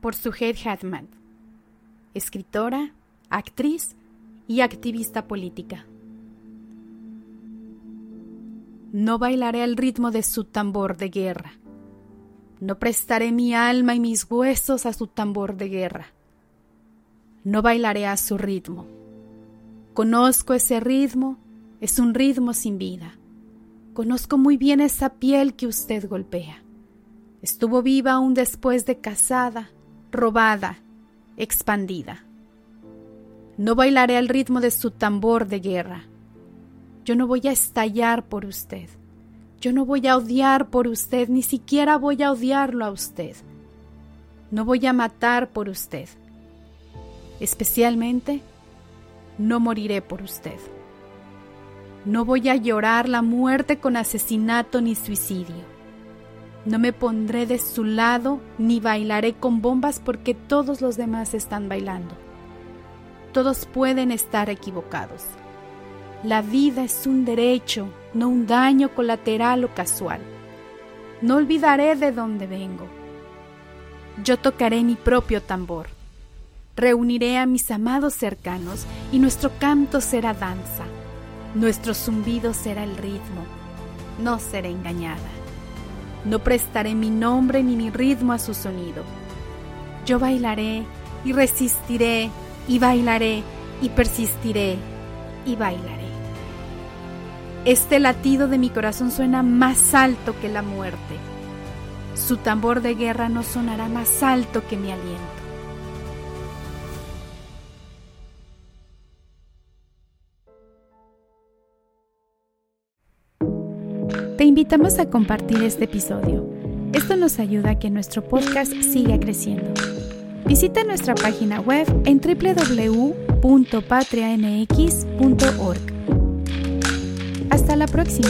por Suhed Hatman, escritora, actriz y activista política. No bailaré al ritmo de su tambor de guerra. No prestaré mi alma y mis huesos a su tambor de guerra. No bailaré a su ritmo. Conozco ese ritmo, es un ritmo sin vida. Conozco muy bien esa piel que usted golpea. Estuvo viva aún después de casada, robada, expandida. No bailaré al ritmo de su tambor de guerra. Yo no voy a estallar por usted. Yo no voy a odiar por usted, ni siquiera voy a odiarlo a usted. No voy a matar por usted. Especialmente, no moriré por usted. No voy a llorar la muerte con asesinato ni suicidio. No me pondré de su lado ni bailaré con bombas porque todos los demás están bailando. Todos pueden estar equivocados. La vida es un derecho, no un daño colateral o casual. No olvidaré de dónde vengo. Yo tocaré mi propio tambor. Reuniré a mis amados cercanos y nuestro canto será danza. Nuestro zumbido será el ritmo. No seré engañada. No prestaré mi nombre ni mi ritmo a su sonido. Yo bailaré y resistiré y bailaré y persistiré y bailaré. Este latido de mi corazón suena más alto que la muerte. Su tambor de guerra no sonará más alto que mi aliento. Te invitamos a compartir este episodio. Esto nos ayuda a que nuestro podcast siga creciendo. Visita nuestra página web en www.patriamx.org. Hasta la próxima.